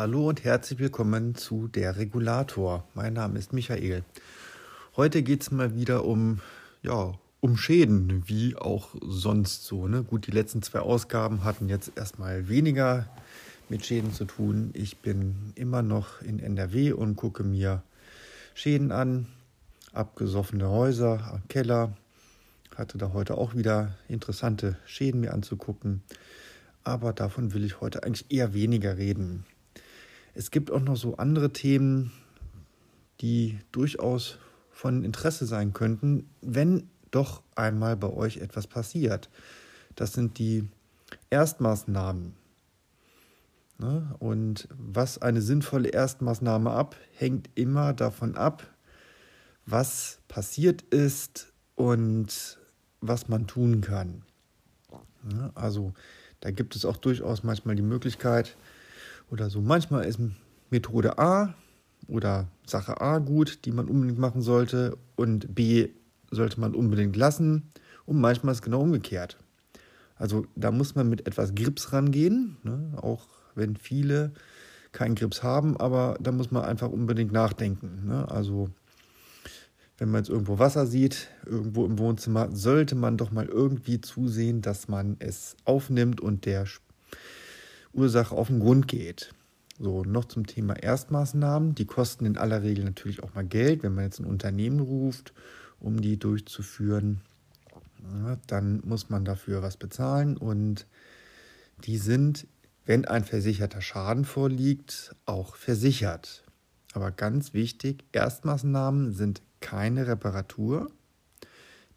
Hallo und herzlich willkommen zu Der Regulator. Mein Name ist Michael. Heute geht es mal wieder um, ja, um Schäden, wie auch sonst so. Ne? Gut, die letzten zwei Ausgaben hatten jetzt erstmal weniger mit Schäden zu tun. Ich bin immer noch in NRW und gucke mir Schäden an, abgesoffene Häuser, Keller. Hatte da heute auch wieder interessante Schäden mir anzugucken. Aber davon will ich heute eigentlich eher weniger reden. Es gibt auch noch so andere Themen, die durchaus von Interesse sein könnten, wenn doch einmal bei euch etwas passiert. Das sind die Erstmaßnahmen. Ne? Und was eine sinnvolle Erstmaßnahme ab, hängt immer davon ab, was passiert ist und was man tun kann. Ne? Also da gibt es auch durchaus manchmal die Möglichkeit, oder so. Manchmal ist Methode A oder Sache A gut, die man unbedingt machen sollte und B sollte man unbedingt lassen und manchmal ist es genau umgekehrt. Also da muss man mit etwas Grips rangehen, ne? auch wenn viele keinen Grips haben, aber da muss man einfach unbedingt nachdenken. Ne? Also wenn man jetzt irgendwo Wasser sieht, irgendwo im Wohnzimmer, sollte man doch mal irgendwie zusehen, dass man es aufnimmt und der Ursache auf den Grund geht. So, noch zum Thema Erstmaßnahmen. Die kosten in aller Regel natürlich auch mal Geld. Wenn man jetzt ein Unternehmen ruft, um die durchzuführen, dann muss man dafür was bezahlen. Und die sind, wenn ein versicherter Schaden vorliegt, auch versichert. Aber ganz wichtig, Erstmaßnahmen sind keine Reparatur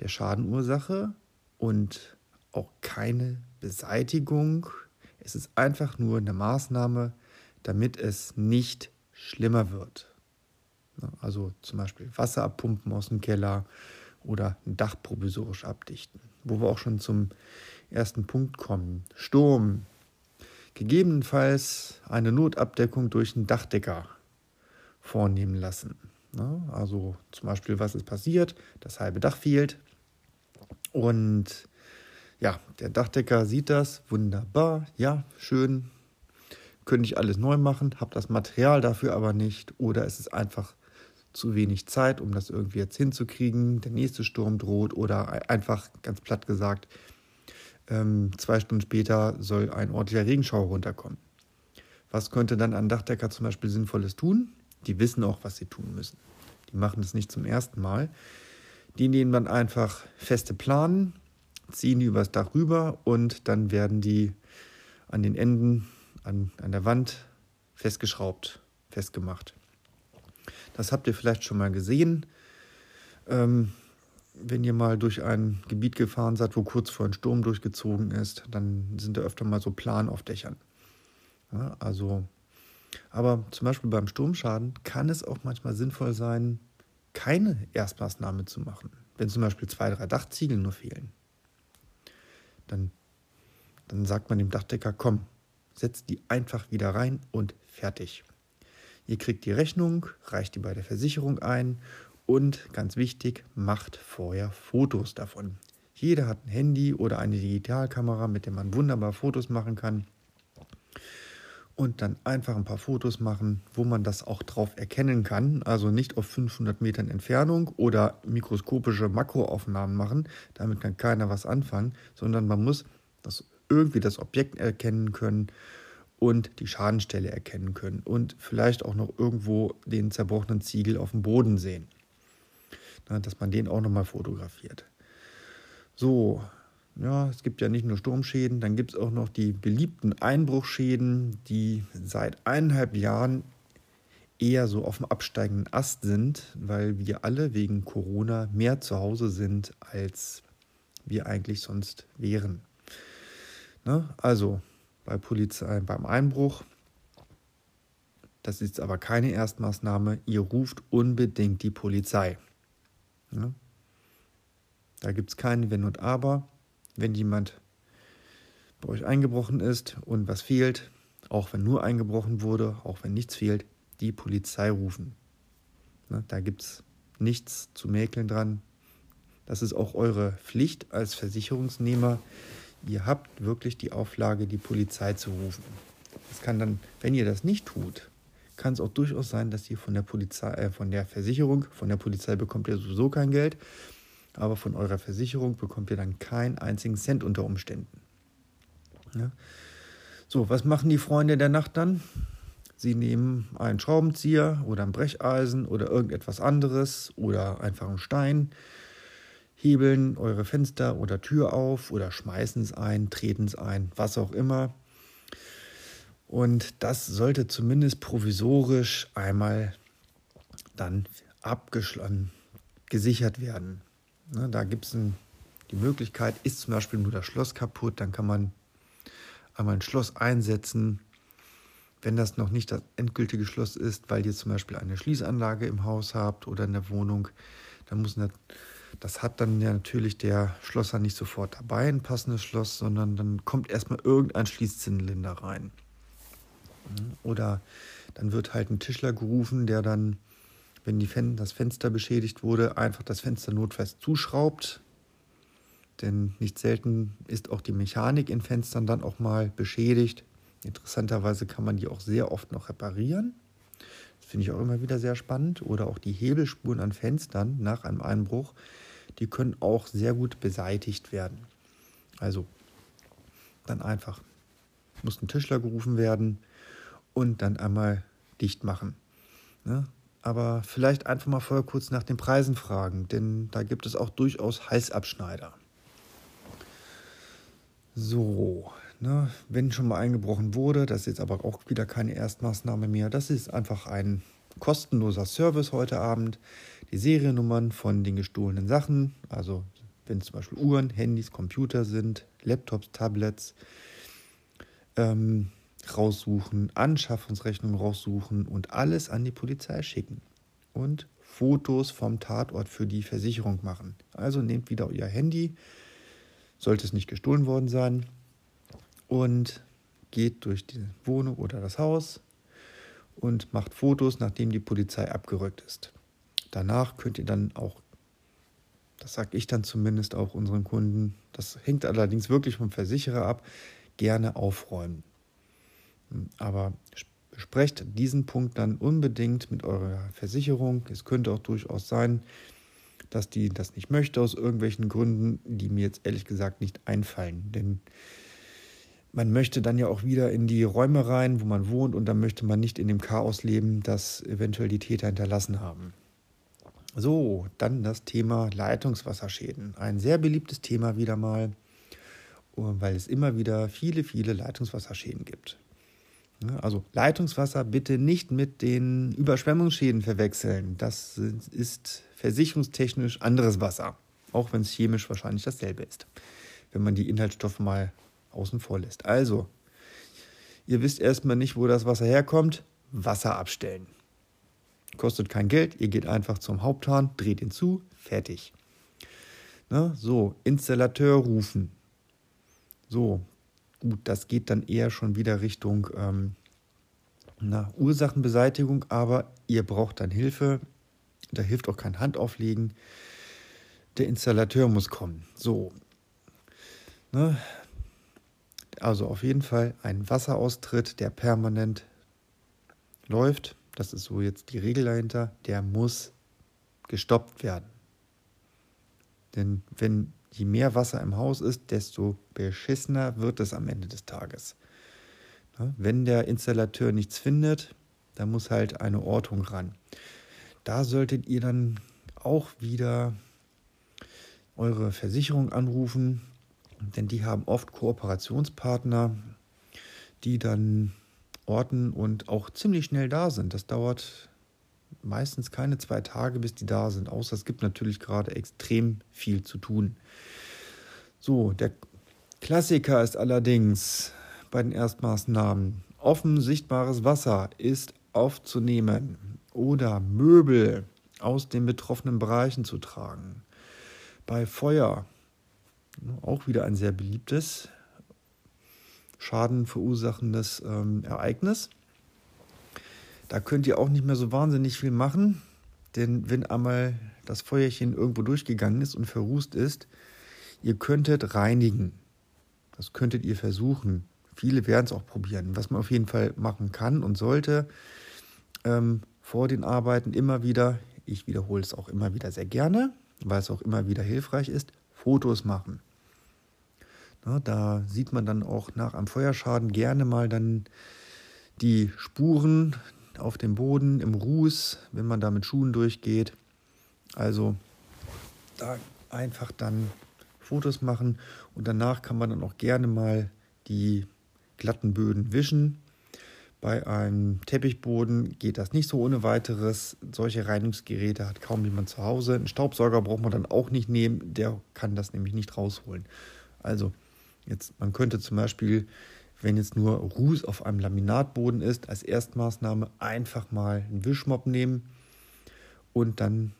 der Schadenursache und auch keine Beseitigung es ist einfach nur eine Maßnahme, damit es nicht schlimmer wird. Also zum Beispiel Wasser abpumpen aus dem Keller oder ein Dach provisorisch abdichten. Wo wir auch schon zum ersten Punkt kommen. Sturm. Gegebenenfalls eine Notabdeckung durch einen Dachdecker vornehmen lassen. Also zum Beispiel, was ist passiert? Das halbe Dach fehlt und ja, der Dachdecker sieht das, wunderbar, ja, schön, könnte ich alles neu machen, habe das Material dafür aber nicht oder es ist einfach zu wenig Zeit, um das irgendwie jetzt hinzukriegen, der nächste Sturm droht oder einfach ganz platt gesagt, ähm, zwei Stunden später soll ein ordentlicher Regenschauer runterkommen. Was könnte dann ein Dachdecker zum Beispiel Sinnvolles tun? Die wissen auch, was sie tun müssen. Die machen es nicht zum ersten Mal. Die nehmen dann einfach feste Planen, ziehen die übers Dach rüber und dann werden die an den Enden, an, an der Wand festgeschraubt, festgemacht. Das habt ihr vielleicht schon mal gesehen. Ähm, wenn ihr mal durch ein Gebiet gefahren seid, wo kurz vor ein Sturm durchgezogen ist, dann sind da öfter mal so Plan auf Dächern. Ja, also, aber zum Beispiel beim Sturmschaden kann es auch manchmal sinnvoll sein, keine Erstmaßnahme zu machen. Wenn zum Beispiel zwei, drei Dachziegel nur fehlen dann, dann sagt man dem Dachdecker, komm, setzt die einfach wieder rein und fertig. Ihr kriegt die Rechnung, reicht die bei der Versicherung ein und ganz wichtig, macht vorher Fotos davon. Jeder hat ein Handy oder eine Digitalkamera, mit der man wunderbar Fotos machen kann. Und dann einfach ein paar Fotos machen, wo man das auch drauf erkennen kann. Also nicht auf 500 Metern Entfernung oder mikroskopische Makroaufnahmen machen. Damit kann keiner was anfangen, sondern man muss das irgendwie das Objekt erkennen können und die Schadenstelle erkennen können und vielleicht auch noch irgendwo den zerbrochenen Ziegel auf dem Boden sehen. dass man den auch nochmal fotografiert. So, ja, es gibt ja nicht nur Sturmschäden, dann gibt es auch noch die beliebten Einbruchschäden, die seit eineinhalb Jahren eher so auf dem absteigenden Ast sind, weil wir alle wegen Corona mehr zu Hause sind, als wir eigentlich sonst wären. Ne? Also bei Polizei, beim Einbruch, das ist aber keine Erstmaßnahme, ihr ruft unbedingt die Polizei. Ne? Da gibt es kein Wenn und Aber wenn jemand bei euch eingebrochen ist und was fehlt, auch wenn nur eingebrochen wurde, auch wenn nichts fehlt, die Polizei rufen. Ne, da gibt es nichts zu mäkeln dran. Das ist auch eure Pflicht als Versicherungsnehmer. Ihr habt wirklich die Auflage, die Polizei zu rufen. Es kann dann, wenn ihr das nicht tut, kann es auch durchaus sein, dass ihr von der Polizei, äh, von der Versicherung, von der Polizei bekommt ihr sowieso kein Geld, aber von eurer Versicherung bekommt ihr dann keinen einzigen Cent unter Umständen. Ja. So, was machen die Freunde der Nacht dann? Sie nehmen einen Schraubenzieher oder ein Brecheisen oder irgendetwas anderes oder einfach einen Stein, hebeln eure Fenster oder Tür auf oder schmeißen es ein, treten es ein, was auch immer. Und das sollte zumindest provisorisch einmal dann abgeschlossen, gesichert werden. Ne, da gibt es die Möglichkeit, ist zum Beispiel nur das Schloss kaputt, dann kann man einmal ein Schloss einsetzen, wenn das noch nicht das endgültige Schloss ist, weil ihr zum Beispiel eine Schließanlage im Haus habt oder in der Wohnung, dann muss das, das hat dann ja natürlich der Schlosser nicht sofort dabei, ein passendes Schloss, sondern dann kommt erstmal irgendein Schließzylinder rein. Oder dann wird halt ein Tischler gerufen, der dann, wenn die Fen das Fenster beschädigt wurde, einfach das Fenster notfest zuschraubt, denn nicht selten ist auch die Mechanik in Fenstern dann auch mal beschädigt. Interessanterweise kann man die auch sehr oft noch reparieren. Das finde ich auch immer wieder sehr spannend. Oder auch die Hebelspuren an Fenstern nach einem Einbruch, die können auch sehr gut beseitigt werden. Also dann einfach muss ein Tischler gerufen werden und dann einmal dicht machen. Ne? Aber vielleicht einfach mal vorher kurz nach den Preisen fragen, denn da gibt es auch durchaus Halsabschneider. So, ne, wenn schon mal eingebrochen wurde, das ist jetzt aber auch wieder keine Erstmaßnahme mehr. Das ist einfach ein kostenloser Service heute Abend. Die Seriennummern von den gestohlenen Sachen, also wenn zum Beispiel Uhren, Handys, Computer sind, Laptops, Tablets, ähm, raussuchen, Anschaffungsrechnungen raussuchen und alles an die Polizei schicken. Und Fotos vom Tatort für die Versicherung machen. Also nehmt wieder euer Handy, sollte es nicht gestohlen worden sein, und geht durch die Wohnung oder das Haus und macht Fotos, nachdem die Polizei abgerückt ist. Danach könnt ihr dann auch, das sage ich dann zumindest auch unseren Kunden, das hängt allerdings wirklich vom Versicherer ab, gerne aufräumen. Aber besprecht diesen Punkt dann unbedingt mit eurer Versicherung. Es könnte auch durchaus sein, dass die das nicht möchte aus irgendwelchen Gründen, die mir jetzt ehrlich gesagt nicht einfallen. Denn man möchte dann ja auch wieder in die Räume rein, wo man wohnt, und dann möchte man nicht in dem Chaos leben, das eventuell die Täter hinterlassen haben. So, dann das Thema Leitungswasserschäden. Ein sehr beliebtes Thema wieder mal, weil es immer wieder viele, viele Leitungswasserschäden gibt. Also Leitungswasser bitte nicht mit den Überschwemmungsschäden verwechseln. Das ist versicherungstechnisch anderes Wasser, auch wenn es chemisch wahrscheinlich dasselbe ist, wenn man die Inhaltsstoffe mal außen vor lässt. Also, ihr wisst erstmal nicht, wo das Wasser herkommt, Wasser abstellen. Kostet kein Geld, ihr geht einfach zum Haupthahn, dreht ihn zu, fertig. Na, so, Installateur rufen. So, gut, das geht dann eher schon wieder Richtung ähm, na, Ursachenbeseitigung, aber ihr braucht dann Hilfe. Da hilft auch kein Handauflegen. Der Installateur muss kommen. So. Ne? Also auf jeden Fall ein Wasseraustritt, der permanent läuft. Das ist so jetzt die Regel dahinter. Der muss gestoppt werden. Denn wenn je mehr Wasser im Haus ist, desto beschissener wird es am Ende des Tages. Wenn der Installateur nichts findet, dann muss halt eine Ortung ran. Da solltet ihr dann auch wieder eure Versicherung anrufen, denn die haben oft Kooperationspartner, die dann orten und auch ziemlich schnell da sind. Das dauert meistens keine zwei Tage, bis die da sind, außer es gibt natürlich gerade extrem viel zu tun. So, der Klassiker ist allerdings bei den Erstmaßnahmen offen sichtbares Wasser ist aufzunehmen oder Möbel aus den betroffenen Bereichen zu tragen. Bei Feuer, auch wieder ein sehr beliebtes, Schaden verursachendes ähm, Ereignis. Da könnt ihr auch nicht mehr so wahnsinnig viel machen, denn wenn einmal das Feuerchen irgendwo durchgegangen ist und verrußt ist, ihr könntet reinigen. Das könntet ihr versuchen. viele werden es auch probieren. Was man auf jeden Fall machen kann und sollte, ähm, vor den Arbeiten immer wieder, ich wiederhole es auch immer wieder sehr gerne, weil es auch immer wieder hilfreich ist, Fotos machen. Na, da sieht man dann auch nach einem Feuerschaden gerne mal dann die Spuren auf dem Boden, im Ruß, wenn man da mit Schuhen durchgeht. Also da einfach dann Fotos machen und danach kann man dann auch gerne mal die glatten Böden wischen. Bei einem Teppichboden geht das nicht so ohne weiteres. Solche Reinigungsgeräte hat kaum jemand zu Hause. Einen Staubsauger braucht man dann auch nicht nehmen, der kann das nämlich nicht rausholen. Also jetzt, man könnte zum Beispiel, wenn jetzt nur Ruß auf einem Laminatboden ist, als Erstmaßnahme einfach mal einen Wischmopp nehmen und dann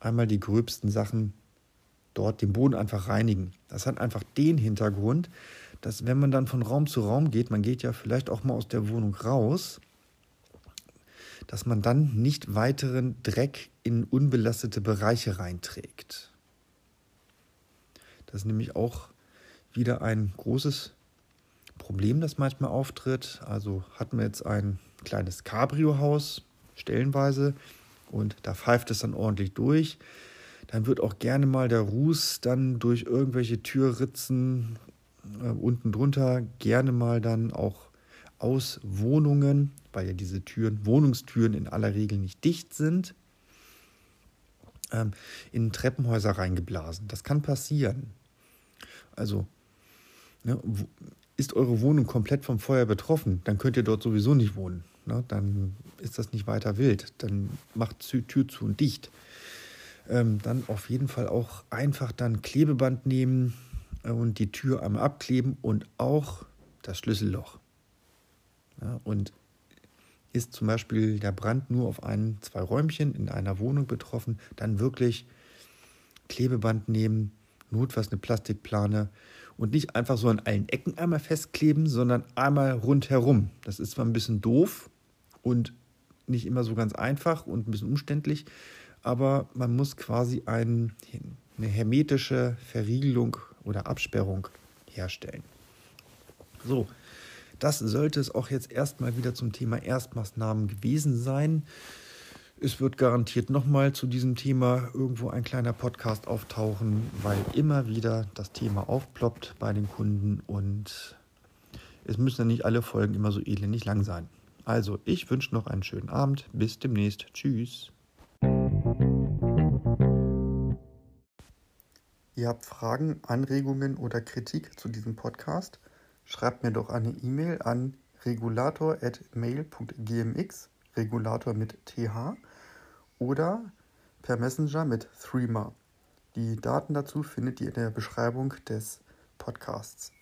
einmal die gröbsten Sachen dort den Boden einfach reinigen. Das hat einfach den Hintergrund, dass wenn man dann von Raum zu Raum geht, man geht ja vielleicht auch mal aus der Wohnung raus, dass man dann nicht weiteren Dreck in unbelastete Bereiche reinträgt. Das ist nämlich auch wieder ein großes Problem, das manchmal auftritt. Also hatten wir jetzt ein kleines Cabrio-Haus, stellenweise, und da pfeift es dann ordentlich durch. Dann wird auch gerne mal der Ruß dann durch irgendwelche Türritzen äh, unten drunter gerne mal dann auch aus Wohnungen, weil ja diese Türen, Wohnungstüren in aller Regel nicht dicht sind, ähm, in Treppenhäuser reingeblasen. Das kann passieren. Also ne, ist eure Wohnung komplett vom Feuer betroffen, dann könnt ihr dort sowieso nicht wohnen. Ne? Dann ist das nicht weiter wild. Dann macht Tür zu und dicht. Ähm, dann auf jeden Fall auch einfach dann Klebeband nehmen äh, und die Tür einmal abkleben und auch das Schlüsselloch. Ja, und ist zum Beispiel der Brand nur auf ein, zwei Räumchen in einer Wohnung betroffen, dann wirklich Klebeband nehmen, notfalls eine Plastikplane und nicht einfach so an allen Ecken einmal festkleben, sondern einmal rundherum. Das ist zwar ein bisschen doof und nicht immer so ganz einfach und ein bisschen umständlich, aber man muss quasi ein, eine hermetische Verriegelung oder Absperrung herstellen. So, das sollte es auch jetzt erstmal wieder zum Thema Erstmaßnahmen gewesen sein. Es wird garantiert nochmal zu diesem Thema irgendwo ein kleiner Podcast auftauchen, weil immer wieder das Thema aufploppt bei den Kunden und es müssen ja nicht alle Folgen immer so elendig lang sein. Also, ich wünsche noch einen schönen Abend. Bis demnächst. Tschüss. Ihr habt Fragen, Anregungen oder Kritik zu diesem Podcast? Schreibt mir doch eine E-Mail an regulator.mail.gmx, Regulator mit TH, oder per Messenger mit Threema. Die Daten dazu findet ihr in der Beschreibung des Podcasts.